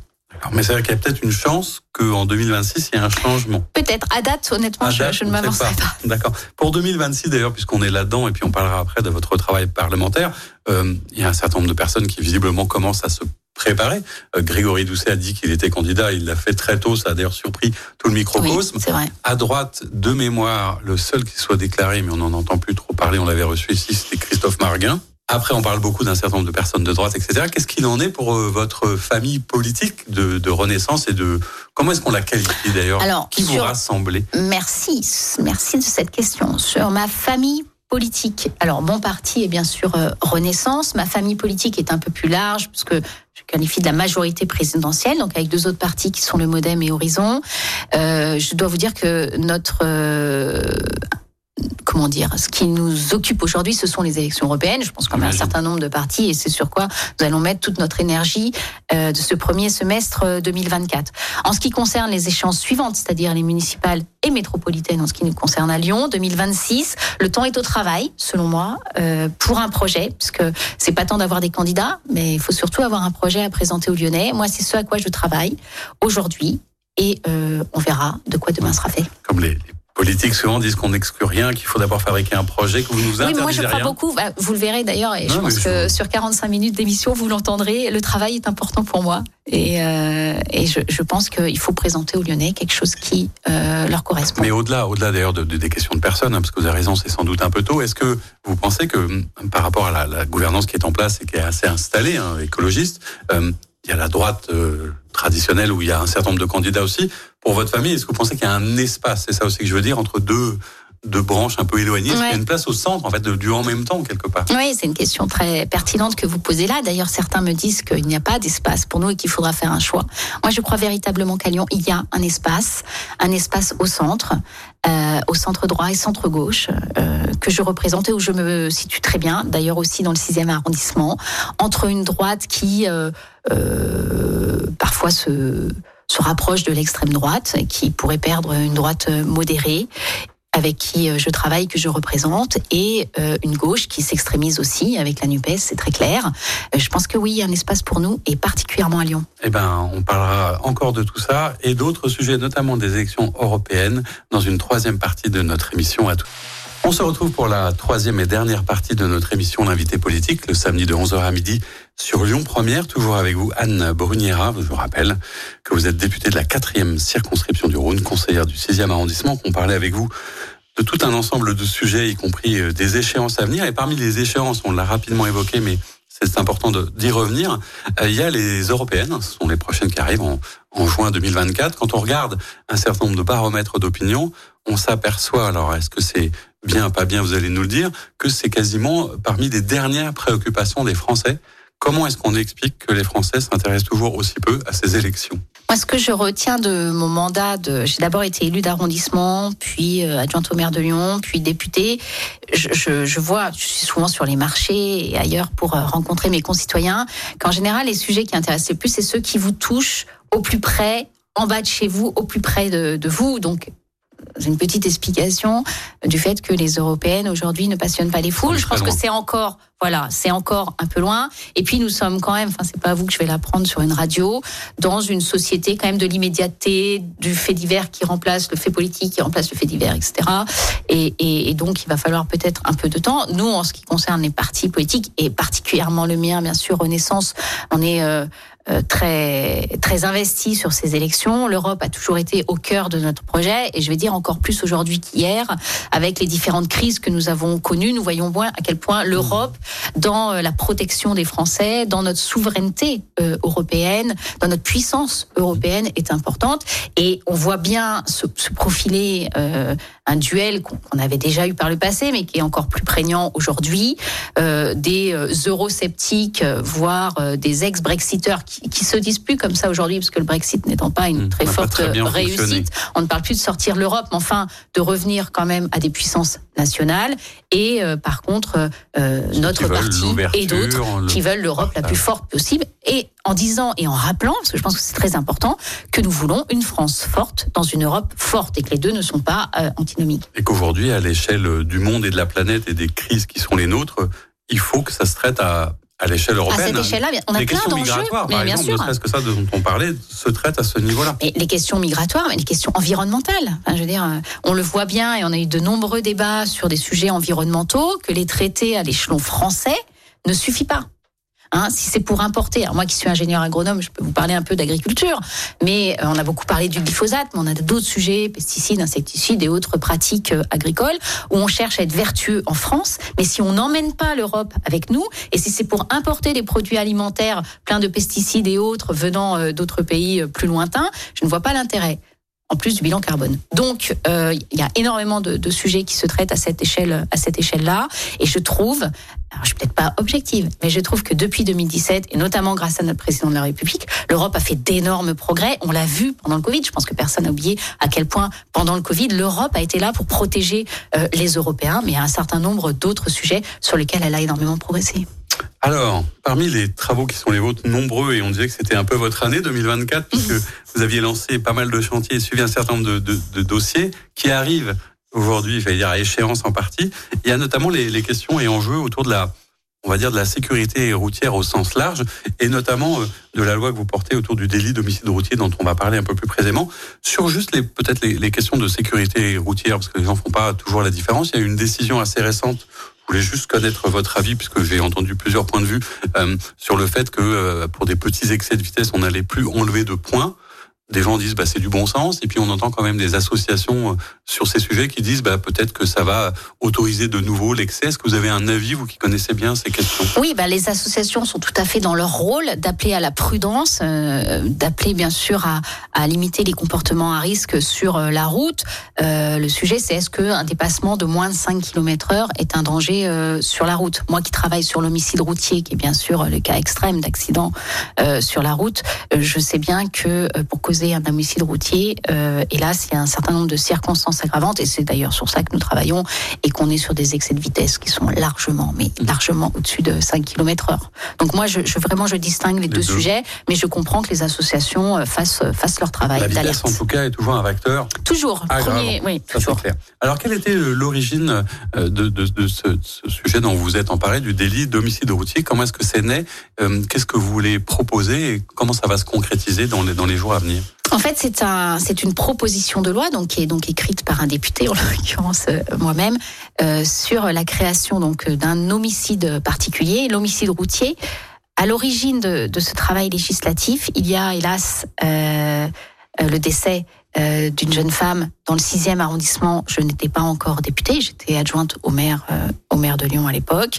mais c'est vrai qu'il y a peut-être une chance qu'en 2026, il y ait un changement. Peut-être. À date, honnêtement, je, ne m'avancerai pas. D'accord. Pour 2026, d'ailleurs, puisqu'on est là-dedans, et puis on parlera après de votre travail parlementaire, euh, il y a un certain nombre de personnes qui visiblement commencent à se préparer. Euh, Grégory Doucet a dit qu'il était candidat, il l'a fait très tôt, ça a d'ailleurs surpris tout le microcosme. Oui, c'est vrai. À droite, de mémoire, le seul qui soit déclaré, mais on n'en entend plus trop parler, on l'avait reçu ici, c'était Christophe Marguin. Après, on parle beaucoup d'un certain nombre de personnes de droite, etc. Qu'est-ce qu'il en est pour euh, votre famille politique de, de Renaissance et de comment est-ce qu'on la qualifie d'ailleurs? Alors, qui vous rassemblez Merci, merci de cette question sur ma famille politique. Alors, mon parti est bien sûr Renaissance. Ma famille politique est un peu plus large, puisque je qualifie de la majorité présidentielle, donc avec deux autres partis qui sont le Modem et Horizon. je dois vous dire que notre comment dire, ce qui nous occupe aujourd'hui, ce sont les élections européennes. Je pense qu'on a un certain nombre de partis et c'est sur quoi nous allons mettre toute notre énergie euh, de ce premier semestre 2024. Euh, en ce qui concerne les échéances suivantes, c'est-à-dire les municipales et métropolitaines, en ce qui nous concerne à Lyon, 2026, le temps est au travail, selon moi, euh, pour un projet, parce que c'est pas tant d'avoir des candidats, mais il faut surtout avoir un projet à présenter aux Lyonnais. Moi, c'est ce à quoi je travaille aujourd'hui et on verra de quoi demain sera fait. Comme les, politiques souvent disent qu'on n'exclut rien, qu'il faut d'abord fabriquer un projet, que vous nous interdisez Oui, moi je crois beaucoup, bah, vous le verrez d'ailleurs, et je pense que sur 45 minutes d'émission, vous l'entendrez, le travail est important pour moi. Et, euh, et je, je, pense qu'il faut présenter aux Lyonnais quelque chose qui euh, leur correspond. Mais au-delà, au-delà d'ailleurs de, des questions de personnes, hein, parce que vous avez raison, c'est sans doute un peu tôt, est-ce que vous pensez que hum, par rapport à la, la, gouvernance qui est en place et qui est assez installée, hein, écologiste, euh, il y a la droite euh, traditionnelle où il y a un certain nombre de candidats aussi. Pour votre famille, est-ce que vous pensez qu'il y a un espace, c'est ça aussi que je veux dire, entre deux, branches un peu éloignées Est-ce qu'il y a une place au centre, en fait, du en même temps, quelque part? Oui, c'est une question très pertinente que vous posez là. D'ailleurs, certains me disent qu'il n'y a pas d'espace pour nous et qu'il faudra faire un choix. Moi, je crois véritablement qu'à Lyon, il y a un espace, un espace au centre, euh, au centre droit et centre gauche, euh, que je représente et où je me situe très bien, d'ailleurs aussi dans le 6e arrondissement, entre une droite qui euh, euh, parfois se, se rapproche de l'extrême droite, qui pourrait perdre une droite modérée, avec qui euh, je travaille, que je représente, et euh, une gauche qui s'extrémise aussi avec la NUPES, c'est très clair. Euh, je pense que oui, il y a un espace pour nous, et particulièrement à Lyon. Eh ben, on parlera encore de tout ça et d'autres sujets, notamment des élections européennes, dans une troisième partie de notre émission à tout. On se retrouve pour la troisième et dernière partie de notre émission L'invité politique, le samedi de 11h à midi sur Lyon Première. Toujours avec vous, Anne Bruniera. Je vous rappelle que vous êtes députée de la quatrième circonscription du Rhône, conseillère du 6e arrondissement, qu'on parlait avec vous de tout un ensemble de sujets, y compris euh, des échéances à venir. Et parmi les échéances, on l'a rapidement évoqué, mais c'est important d'y revenir. Euh, il y a les européennes, ce sont les prochaines qui arrivent en, en juin 2024. Quand on regarde un certain nombre de paramètres d'opinion, on s'aperçoit, alors est-ce que c'est bien, pas bien, vous allez nous le dire, que c'est quasiment parmi les dernières préoccupations des Français. Comment est-ce qu'on explique que les Français s'intéressent toujours aussi peu à ces élections? Moi, ce que je retiens de mon mandat, j'ai d'abord été élue d'arrondissement, puis euh, adjointe au maire de Lyon, puis députée. Je, vois, je suis souvent sur les marchés et ailleurs pour euh, rencontrer mes concitoyens, qu'en général, les sujets qui intéressent le plus, c'est ceux qui vous touchent au plus près, en bas de chez vous, au plus près de, de vous. Donc, une petite explication du fait que les européennes aujourd'hui ne passionnent pas les foules. Je pense que c'est encore, voilà, c'est encore un peu loin. Et puis nous sommes quand même, enfin c'est pas vous que je vais l'apprendre sur une radio, dans une société quand même de l'immédiateté, du fait divers qui remplace le fait politique, qui remplace le fait divers, etc. Et, et, et donc il va falloir peut-être un peu de temps. Nous, en ce qui concerne les partis politiques et particulièrement le mien, bien sûr, Renaissance, on est euh, très très investi sur ces élections. L'Europe a toujours été au cœur de notre projet et je vais dire encore plus aujourd'hui qu'hier avec les différentes crises que nous avons connues. Nous voyons bien à quel point l'Europe, dans euh, la protection des Français, dans notre souveraineté euh, européenne, dans notre puissance européenne, est importante. Et on voit bien se, profiler euh, un duel qu'on avait déjà eu par le passé, mais qui est encore plus prégnant aujourd'hui. Euh, des euh, eurosceptiques, euh, voire des ex-Brexiteurs qui, qui se disent plus comme ça aujourd'hui, parce que le Brexit n'étant pas une mmh, très forte réussite, on ne parle plus de sortir l'Europe, mais enfin de revenir quand même à des puissances nationales. Et par contre, notre parti et d'autres qui veulent l'Europe la plus forte possible. Et en disant et en rappelant, parce que je pense que c'est très important, que nous voulons une France forte dans une Europe forte et que les deux ne sont pas euh, antinomiques. Et qu'aujourd'hui, à l'échelle du monde et de la planète et des crises qui sont les nôtres, il faut que ça se traite à, à l'échelle européenne. À cette échelle-là, on a les plein questions migratoires, par exemple, sûr. ne que ça dont on parlait, se traitent à ce niveau-là. Mais les questions migratoires, mais les questions environnementales. je veux dire, on le voit bien et on a eu de nombreux débats sur des sujets environnementaux que les traités à l'échelon français ne suffit pas. Hein, si c'est pour importer, alors moi qui suis ingénieur agronome, je peux vous parler un peu d'agriculture, mais euh, on a beaucoup parlé du glyphosate, mais on a d'autres sujets, pesticides, insecticides et autres pratiques euh, agricoles, où on cherche à être vertueux en France, mais si on n'emmène pas l'Europe avec nous, et si c'est pour importer des produits alimentaires pleins de pesticides et autres venant euh, d'autres pays plus lointains, je ne vois pas l'intérêt. En plus du bilan carbone. Donc, euh, il y a énormément de, de, sujets qui se traitent à cette échelle, à cette échelle-là, et je trouve, alors je suis peut-être pas objective, mais je trouve que depuis 2017 et notamment grâce à notre président de la République, l'Europe a fait d'énormes progrès. On l'a vu pendant le Covid. Je pense que personne n'a oublié à quel point pendant le Covid, l'Europe a été là pour protéger euh, les Européens, mais il y a un certain nombre d'autres sujets sur lesquels elle a énormément progressé. Alors, parmi les travaux qui sont les vôtres, nombreux, et on disait que c'était un peu votre année 2024, puisque vous aviez lancé pas mal de chantiers et suivi un certain nombre de, dossiers qui arrivent aujourd'hui, je vais dire à échéance en partie. Il y a notamment les, questions et enjeux autour de la, on va dire, de la sécurité routière au sens large, et notamment euh, de la loi que vous portez autour du délit d'homicide routier, dont on va parler un peu plus précisément. Sur juste les, peut-être les, les questions de sécurité routière, parce que les gens font pas toujours la différence. Il y a eu une décision assez récente je voulais juste connaître votre avis, puisque j'ai entendu plusieurs points de vue euh, sur le fait que euh, pour des petits excès de vitesse, on n'allait plus enlever de points des gens disent bah c'est du bon sens et puis on entend quand même des associations euh, sur ces sujets qui disent bah peut-être que ça va autoriser de nouveau l'excès. Est-ce que vous avez un avis vous qui connaissez bien ces questions? Oui, bah les associations sont tout à fait dans leur rôle d'appeler à la prudence, euh, d'appeler bien sûr à, à, limiter les comportements à risque sur euh, la route. Euh, le sujet c'est est-ce que un dépassement de moins de 5 km/h est un danger euh, sur la route? Moi qui travaille sur l'homicide routier, qui est bien sûr le cas extrême d'accident sur la route, je sais bien que pour un homicide routier, euh, il y a un certain nombre de circonstances aggravantes, et c'est d'ailleurs sur ça que nous travaillons, et qu'on est sur des excès de vitesse qui sont largement, mais largement au-dessus de 5 km heure. Donc moi, je, je vraiment, je distingue les, deux, sujets, mais je comprends que les associations euh, fassent, euh, fassent leur travail. La vitesse, en tout cas, est toujours un facteur Toujours. Premier, oui, toujours. clair. Alors, quelle était l'origine de, de, de, ce, ce, sujet dont vous êtes emparé, du délit d'homicide routier? Comment est-ce que c'est né? Qu'est-ce que vous voulez proposer et comment ça va se concrétiser dans les, dans les jours à venir? En fait, c'est un, c'est une proposition de loi donc qui est donc écrite par un député, en (laughs) l'occurrence euh, moi-même, euh, sur la création donc d'un homicide particulier, l'homicide routier. À l'origine de, ce travail législatif, il y a hélas euh, euh le décès euh, d'une jeune femme dans le sixième arrondissement. Je n'étais pas encore députée, j'étais adjointe au maire, euh, au maire de Lyon à l'époque,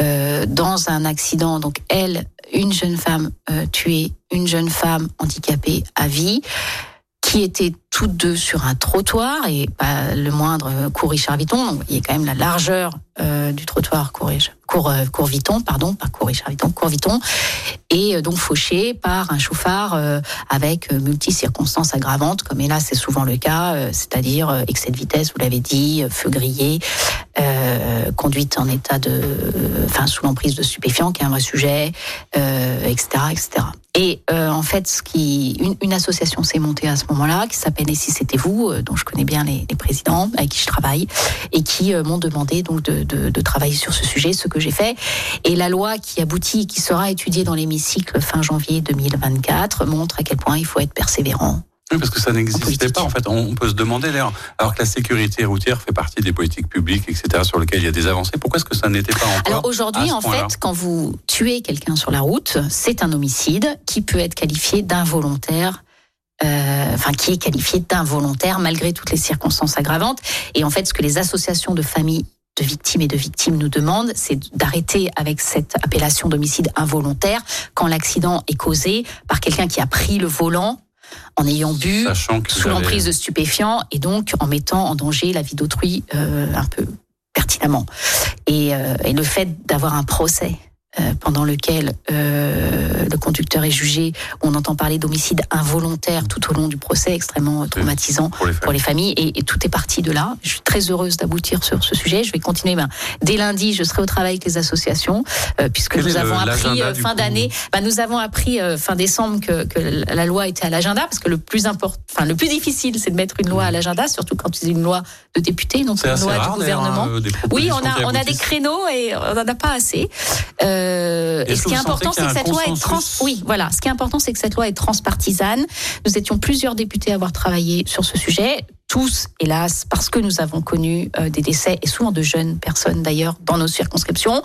euh, dans un accident. Donc elle, une jeune femme tuée, une jeune femme handicapée à vie qui étaient toutes deux sur un trottoir et pas le moindre cours Richard Vuitton. Donc, vous voyez quand même la largeur euh, du trottoir cours, cours, euh, cours Vuitton, pardon, pas cours Richard Vuitton, cours Vuitton, et euh, donc fauché par un chauffard avec multi circonstances aggravantes, comme là c'est souvent le cas, c'est-à-dire excès de vitesse, vous l'avez dit, feu grillé, conduite en état de, enfin sous l'emprise de stupéfiants, qui est un vrai sujet, etc., etc. Et euh, en fait, ce qui, une, une association s'est montée à ce moment-là, qui s'appelle Et si c'était vous, euh, dont je connais bien les, les, présidents avec qui je travaille, et qui euh, m'ont demandé donc de, de, de, travailler sur ce sujet, ce que j'ai fait. Et la loi qui aboutit, qui sera étudiée dans l'hémicycle fin janvier 2024, montre à quel point il faut être persévérant oui, parce que ça n'existait pas. En fait, on peut se demander alors, alors que la sécurité routière fait partie des politiques publiques, etc., sur lesquelles il y a des avancées. Pourquoi est-ce que ça n'était pas encore Alors aujourd'hui, en fait, quand vous tuez quelqu'un sur la route, c'est un homicide qui peut être qualifié d'involontaire euh, enfin qui est qualifié d'involontaire malgré toutes les circonstances aggravantes. Et en fait, ce que les associations de familles de victimes et de victimes nous demandent, c'est d'arrêter avec cette appellation d'homicide involontaire quand l'accident est causé par quelqu'un qui a pris le volant en ayant bu, sous l'emprise de stupéfiants, et donc en mettant en danger la vie d'autrui euh, un peu pertinemment. Et, euh, et le fait d'avoir un procès euh, pendant lequel euh, le conducteur est jugé. On entend parler d'homicide involontaire tout au long du procès, extrêmement traumatisant pour les familles. Et, tout est parti de là. Je suis très heureuse d'aboutir sur ce sujet. Je vais continuer. Ben, dès lundi, je serai au travail avec les associations, euh, puisque nous avons appris fin d'année. Ben, nous avons appris fin décembre que, que, la loi était à l'agenda, parce que le plus important, enfin le plus difficile, c'est de mettre une loi à l'agenda, surtout quand c'est une loi de député, donc une loi du gouvernement. Oui, on a on a des créneaux et on n'en a pas assez. Euh, euh, et, ce qui est important, c'est que cette loi est trans. Oui, voilà. Ce qui est important, c'est que cette loi est transpartisane. Nous étions plusieurs députés à avoir travaillé sur ce sujet tous, hélas, parce que nous avons connu euh, des décès, et souvent de jeunes personnes d'ailleurs, dans nos circonscriptions.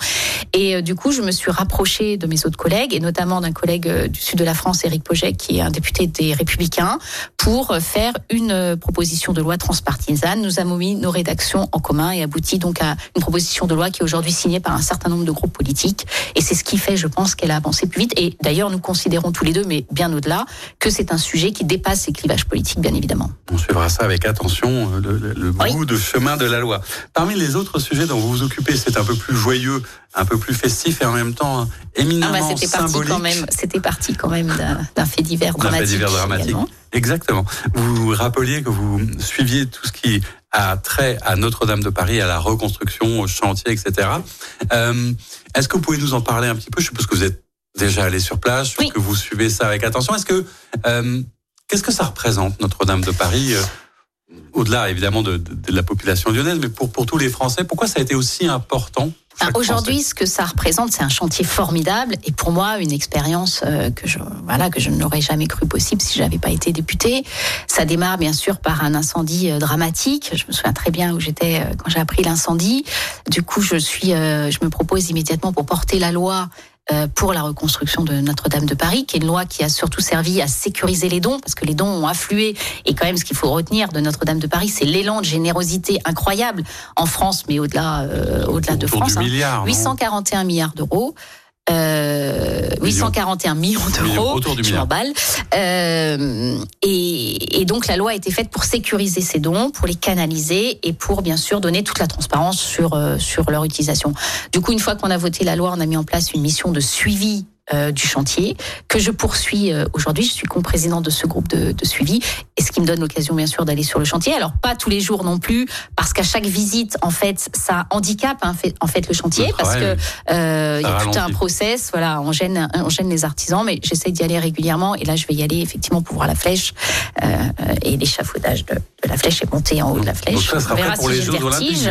Et euh, du coup, je me suis rapprochée de mes autres collègues, et notamment d'un collègue euh, du sud de la France, Éric Poget, qui est un député des Républicains, pour faire une proposition de loi transpartisane. Nous avons mis nos rédactions en commun et abouti donc à une proposition de loi qui est aujourd'hui signée par un certain nombre de groupes politiques. Et c'est ce qui fait, je pense, qu'elle a avancé plus vite. Et d'ailleurs, nous considérons tous les deux, mais bien au-delà, que c'est un sujet qui dépasse ces clivages politiques, bien évidemment. On suivra ça avec attention, euh, le, bout de chemin de la loi. Parmi les autres sujets dont vous vous occupez, c'est un peu plus joyeux, un peu plus festif et en même temps éminemment ah bah, symbolique. Quand même, c'était parti quand même d'un fait divers dramatique. Fait divers dramatique. Exactement. Vous rappeliez que vous suiviez tout ce qui a trait à Notre-Dame de Paris, à la reconstruction, au chantier, etc. Euh, Est-ce que vous pouvez nous en parler un petit peu? Je suppose que vous êtes déjà allé sur place, que vous suivez ça avec attention. Est-ce que euh, qu'est-ce que ça représente Notre-Dame de Paris au-delà évidemment de, de, la population lyonnaise, mais pour, pour tous les Français, pourquoi ça a été aussi important ah, Aujourd'hui, ce que ça représente, c'est un chantier formidable et pour moi une expérience euh, que je voilà que je n'aurais jamais cru possible si j'avais pas été députée. Ça démarre bien sûr par un incendie euh, dramatique. Je me souviens très bien où j'étais quand j'ai appris l'incendie. Du coup, je suis, je me propose immédiatement pour porter la loi euh, pour la reconstruction de Notre-Dame de Paris, qui est une loi qui a surtout servi à sécuriser les dons, parce que les dons ont afflué. Et quand même, ce qu'il faut retenir de Notre-Dame de Paris, c'est l'élan de générosité incroyable en France, mais au-delà, euh, au-delà de France. 841 hein. milliards d'euros. Euh, 841 millions d'euros, je m'emballe. Euh, et, et, donc la loi a été faite pour sécuriser ces dons, pour les canaliser et pour bien sûr donner toute la transparence sur euh, sur leur utilisation. Du coup, une fois qu'on a voté la loi, on a mis en place une mission de suivi euh, du chantier que je poursuis euh, aujourd'hui. Je suis co-présidente de ce groupe de, de, suivi et ce qui me donne l'occasion bien sûr d'aller sur le chantier. Alors pas tous les jours non plus parce qu'à chaque visite en fait ça handicape hein, fait, en fait le chantier parce que euh, il y a tout un process. Voilà, on gêne on gêne les artisans, mais j'essaie d'y aller régulièrement et là je vais y aller effectivement pour voir la flèche et l'échafaudage de, de, la flèche est monté en haut de la flèche. Donc ça sera prêt pour les Jeux Olympiques.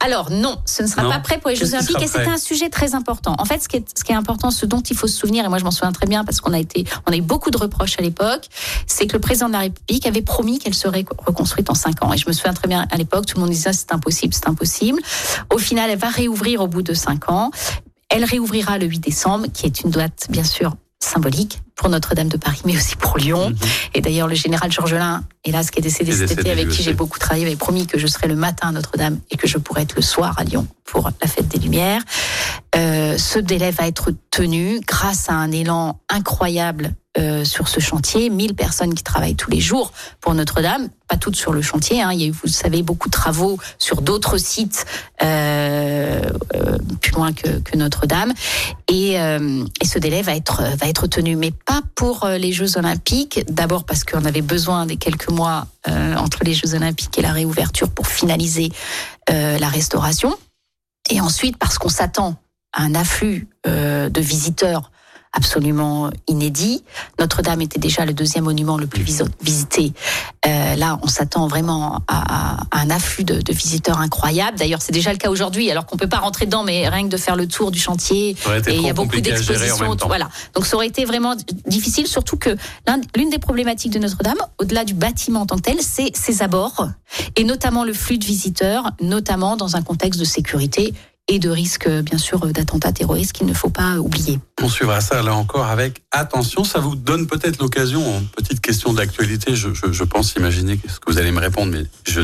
Alors non, ce ne sera pas prêt pour les Jeux Olympiques et c'est un sujet très important. En fait, ce qui est, ce qui est important, ce dont il faut souvenir, et moi je m'en souviens très bien parce qu'on a été, on a eu beaucoup de reproches à l'époque, c'est que le président de la République avait promis qu'elle serait reconstruite en cinq ans. Et je me souviens très bien à l'époque, tout le monde disait c'est impossible, c'est impossible. Au final, elle va réouvrir au bout de cinq ans. Elle réouvrira le 8 décembre, qui est une date bien sûr symbolique pour Notre-Dame de Paris, mais aussi pour Lyon. Mhm. Et d'ailleurs, le général Georgelin, hélas, qui est décédé, cet été, avec qui j'ai beaucoup travaillé, avait promis que je serais le matin à Notre-Dame et que je pourrais être le soir à Lyon pour la fête des Lumières. Euh, ce délai va être tenu grâce à un élan incroyable euh, sur ce chantier, 1000 personnes qui travaillent tous les jours pour Notre-Dame, pas toutes sur le chantier, hein. il y a eu, vous savez, beaucoup de travaux sur d'autres sites euh, plus loin que, Notre-Dame, et, et, ce délai va être va être tenu, mais pas pour les Jeux Olympiques. D'abord parce qu'on avait besoin des quelques mois entre les Jeux Olympiques et la réouverture pour finaliser la restauration, et ensuite parce qu'on s'attend un afflux de visiteurs absolument inédit. Notre-Dame était déjà le deuxième monument le plus visité. Euh, là, on s'attend vraiment à, un afflux de, visiteurs incroyable. D'ailleurs, c'est déjà le cas aujourd'hui, alors qu'on peut pas rentrer dedans, mais rien que de faire le tour du chantier, et il y a beaucoup d'expositions. Voilà. Donc, ça aurait été vraiment difficile, surtout que l'une des problématiques de Notre-Dame, au-delà du bâtiment en tant que tel, c'est ses abords, et notamment le flux de visiteurs, notamment dans un contexte de sécurité et de risques, bien sûr, d'attentats terroristes qu'il ne faut pas oublier. On suivra ça là encore avec attention. Ça vous donne peut-être l'occasion, en petite question d'actualité, je, je, pense imaginer ce que vous allez me répondre, mais je,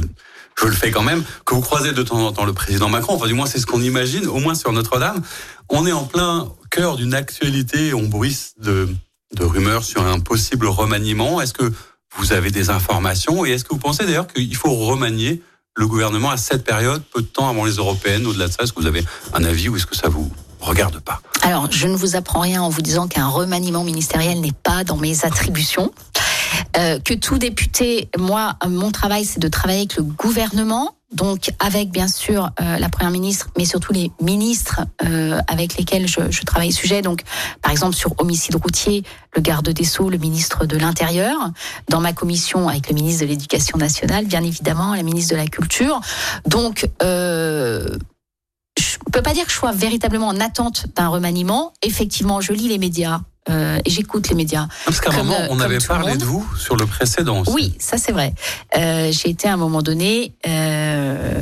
je le fais quand même, que vous croisez de temps en temps le président Macron, enfin du moins c'est ce qu'on imagine, au moins sur Notre-Dame. On est en plein cœur d'une actualité, on bruisse de, de rumeurs sur un possible remaniement. Est-ce que vous avez des informations et est-ce que vous pensez d'ailleurs qu'il faut remanier le gouvernement à cette période, peu de temps avant les européennes, au-delà de ça Est-ce que vous avez un avis ou est-ce que ça vous regarde pas? Alors, je ne vous apprends rien en vous disant qu'un remaniement ministériel n'est pas dans mes attributions. Euh, que tout député, moi, mon travail, c'est de travailler avec le gouvernement donc avec bien sûr euh, la première ministre, mais surtout les ministres euh, avec lesquels je, je, travaille sujet. Donc, par exemple sur homicide routier, le garde des sceaux, le ministre de l'Intérieur, dans ma commission avec le ministre de l'Éducation nationale, bien évidemment, la ministre de la Culture. Donc, je peux pas dire que je sois véritablement en attente d'un remaniement. Effectivement, je lis les médias euh, j'écoute les médias. Parce qu'à un moment, on avait parlé de vous sur le précédent. Oui, ça c'est vrai. Euh, j'ai été à un moment donné euh,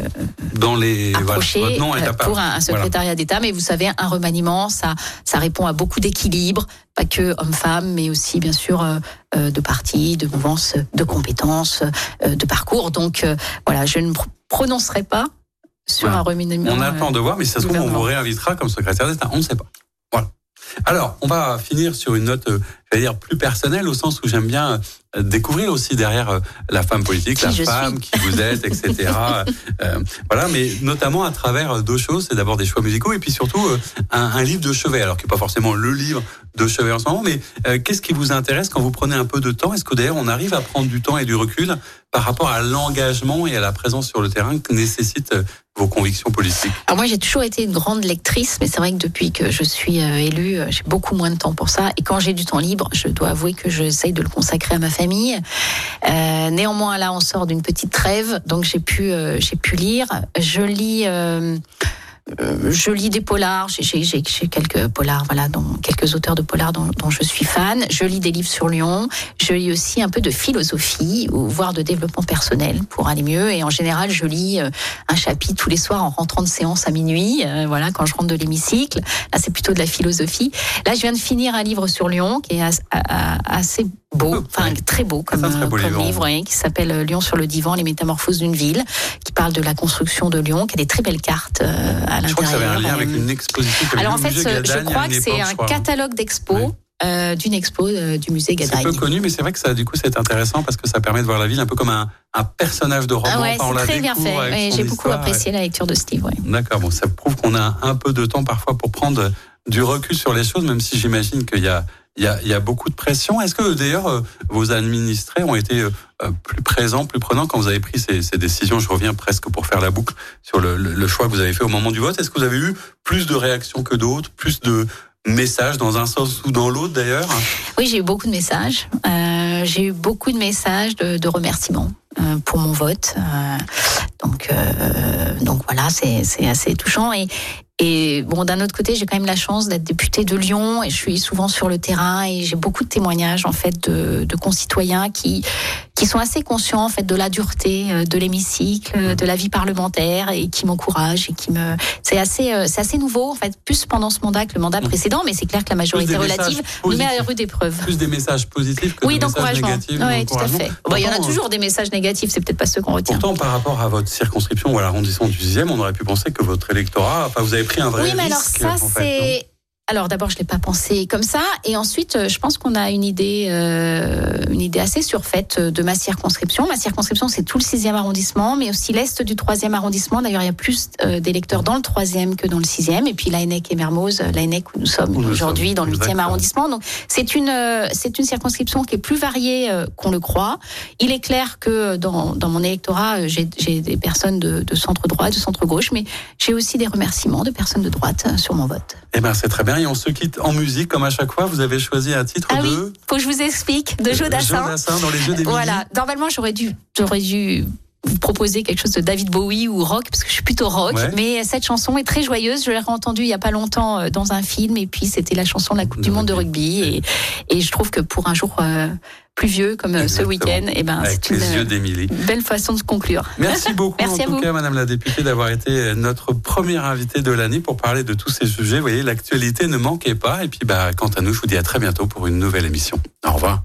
dans les approché euh, pour un, secrétariat d'État, mais vous savez, un remaniement, ça, ça répond à beaucoup d'équilibre, pas que hommes-femmes, mais aussi bien sûr euh, de partis, de mouvances, de compétences, de parcours. Donc voilà, je ne prononcerai pas sur un remaniement. On attend de voir, mais ça se trouve, on vous réinvitera comme secrétaire d'État. On ne sait pas. Voilà. Alors, on va finir sur une note, euh, j'allais dire, plus personnelle, au sens où j'aime bien euh, découvrir aussi derrière euh, la femme politique, la femme, qui vous êtes, etc. (laughs) voilà, mais notamment à travers deux choses. C'est d'abord des choix musicaux et puis surtout un, livre de chevet. Alors, qui n'est pas forcément le livre de chevet en ce moment, mais qu'est-ce qui vous intéresse quand vous prenez un peu de temps? Est-ce que d'ailleurs, on arrive à prendre du temps et du recul par rapport à l'engagement et à la présence sur le terrain que nécessite vos convictions politiques? Alors moi, j'ai toujours été une grande lectrice, mais c'est vrai que depuis que je suis euh, élue, euh, j'ai beaucoup moins de temps pour ça. Et quand j'ai du temps libre, je dois avouer que j'essaye de le consacrer à ma famille. Euh, néanmoins, là, on sort d'une petite trêve, donc j'ai pu, euh, j'ai pu lire. Je lis. Euh, je lis des polars, j'ai quelques polars, voilà, dont, quelques auteurs de polars dont, dont, je suis fan. Je lis des livres sur Lyon. Je lis aussi un peu de philosophie ou voire de développement personnel pour aller mieux. Et en général, je lis euh, un chapitre tous les soirs en rentrant de séance à minuit. Euh, voilà, quand je rentre de l'hémicycle. Là, c'est plutôt de la philosophie. Là, je viens de finir un livre sur Lyon qui est assez beau, enfin très beau comme, livre, qui s'appelle Lyon sur le divan, les métamorphoses d'une ville, qui parle de la construction de Lyon, qui a des très belles cartes à l'intérieur. Je crois que ça avait un lien avec une exposition. Alors en fait, je crois que c'est un catalogue d'expos. Euh, d'une expo euh, du musée Gadagne. C'est peu connu, mais c'est vrai que ça, du coup, c'est intéressant parce que ça permet de voir la ville un peu comme un, un personnage de roman. Ah ouais, c'est très bien fait. J'ai beaucoup apprécié la lecture de Steve. D'accord, bon, ça prouve qu'on a un peu de temps parfois pour prendre du recul sur les choses, même si j'imagine qu'il y a il y a, y a beaucoup de pression. Est-ce que d'ailleurs euh, vos administrés ont été euh, plus présents, plus prenants quand vous avez pris ces, ces, décisions? Je reviens presque pour faire la boucle sur le, le, choix que vous avez fait au moment du vote. Est-ce que vous avez eu plus de réactions que d'autres, plus de messages dans un sens ou dans l'autre d'ailleurs? Oui, j'ai eu beaucoup de messages. Euh, j'ai eu beaucoup de messages de, de remerciements euh, pour mon vote. Euh, donc, donc voilà, c'est assez touchant. Et, et bon, d'un autre côté, j'ai quand même la chance d'être députée de Lyon et je suis souvent sur le terrain et j'ai beaucoup de témoignages en fait de, de, concitoyens qui qui sont assez conscients en fait de la dureté euh, de l'hémicycle, euh, de la vie parlementaire et qui m'encouragent et qui me c'est assez euh, c'est assez nouveau en fait plus pendant ce mandat que le mandat mmh. précédent, mais c'est clair que la majorité relative nous met à la rue d'épreuve. Plus des messages positifs que oui, des messages négatifs. Oui, tout à fait. Il y en a toujours des messages négatifs, c'est peut-être pas ceux qu'on retient. Pourtant, par rapport à votre circonscription ou à l'arrondissement du 10e, on aurait pu penser que votre électorat, enfin, vous avez pris un vrai oui, mais alors ça, c'est alors d'abord, je l'ai pas pensé comme ça, et ensuite, euh, je pense qu'on a une idée, euh, une idée assez surfaite de ma circonscription. Ma circonscription, c'est tout le 6e arrondissement, mais aussi l'est du 3e arrondissement. D'ailleurs, il y a plus euh, d'électeurs dans le 3e que dans le 6e, et puis l'ANEC et Mermoz, l'ANEC où nous sommes aujourd'hui dans le 8e arrondissement. Donc c'est une, c'est une circonscription qui est plus variée qu'on le croit. Il est clair que dans, dans mon électorat, j'ai, des personnes de, de centre droit, de centre gauche, mais j'ai aussi des remerciements de personnes de droite sur mon vote. Eh ben, c'est très bien et on se quitte en musique comme à chaque fois. Vous avez choisi un titre ah de. Oui, faut que je vous explique de Joe Dassin. dans les yeux des Voilà. Normalement, j'aurais dû, j'aurais dû vous proposer quelque chose de David Bowie ou rock parce que je suis plutôt rock mais cette chanson est très joyeuse je l'ai entendue il y a pas longtemps euh, dans un film et puis c'était la chanson de la Coupe du monde de rugby et, et je trouve que pour un jour euh, pluvieux comme euh, ce week-end. Et eh ben, c'est une belle façon de conclure. (laughs) Merci beaucoup (laughs) Merci en tout cas, Madame la députée, d'avoir été notre première invitée de l'année pour parler de tous ces sujets. Vous voyez, l'actualité ne manquait pas. Et puis, bah, quant à nous, je vous dis à très bientôt pour une nouvelle émission. Au revoir.